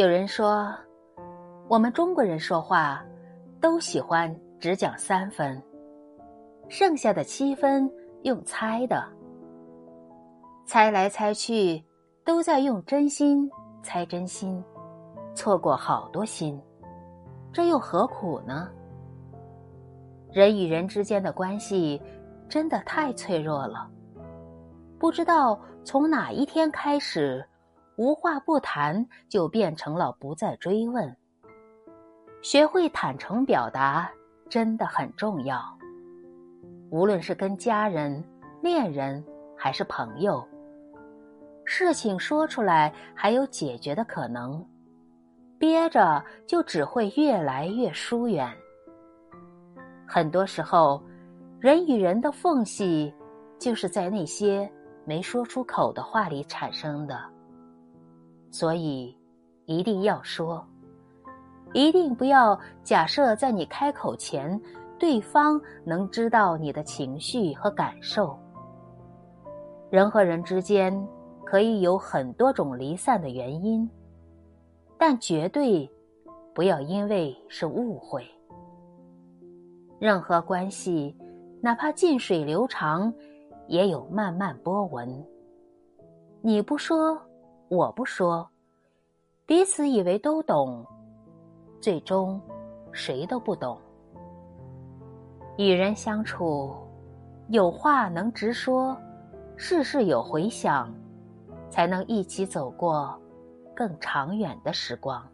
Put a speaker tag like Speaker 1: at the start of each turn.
Speaker 1: 有人说，我们中国人说话都喜欢只讲三分，剩下的七分用猜的，猜来猜去都在用真心猜真心，错过好多心，这又何苦呢？人与人之间的关系真的太脆弱了，不知道从哪一天开始。无话不谈就变成了不再追问。学会坦诚表达真的很重要。无论是跟家人、恋人还是朋友，事情说出来还有解决的可能，憋着就只会越来越疏远。很多时候，人与人的缝隙，就是在那些没说出口的话里产生的。所以，一定要说，一定不要假设在你开口前，对方能知道你的情绪和感受。人和人之间可以有很多种离散的原因，但绝对不要因为是误会。任何关系，哪怕近水流长，也有漫漫波纹。你不说。我不说，彼此以为都懂，最终谁都不懂。与人相处，有话能直说，事事有回响，才能一起走过更长远的时光。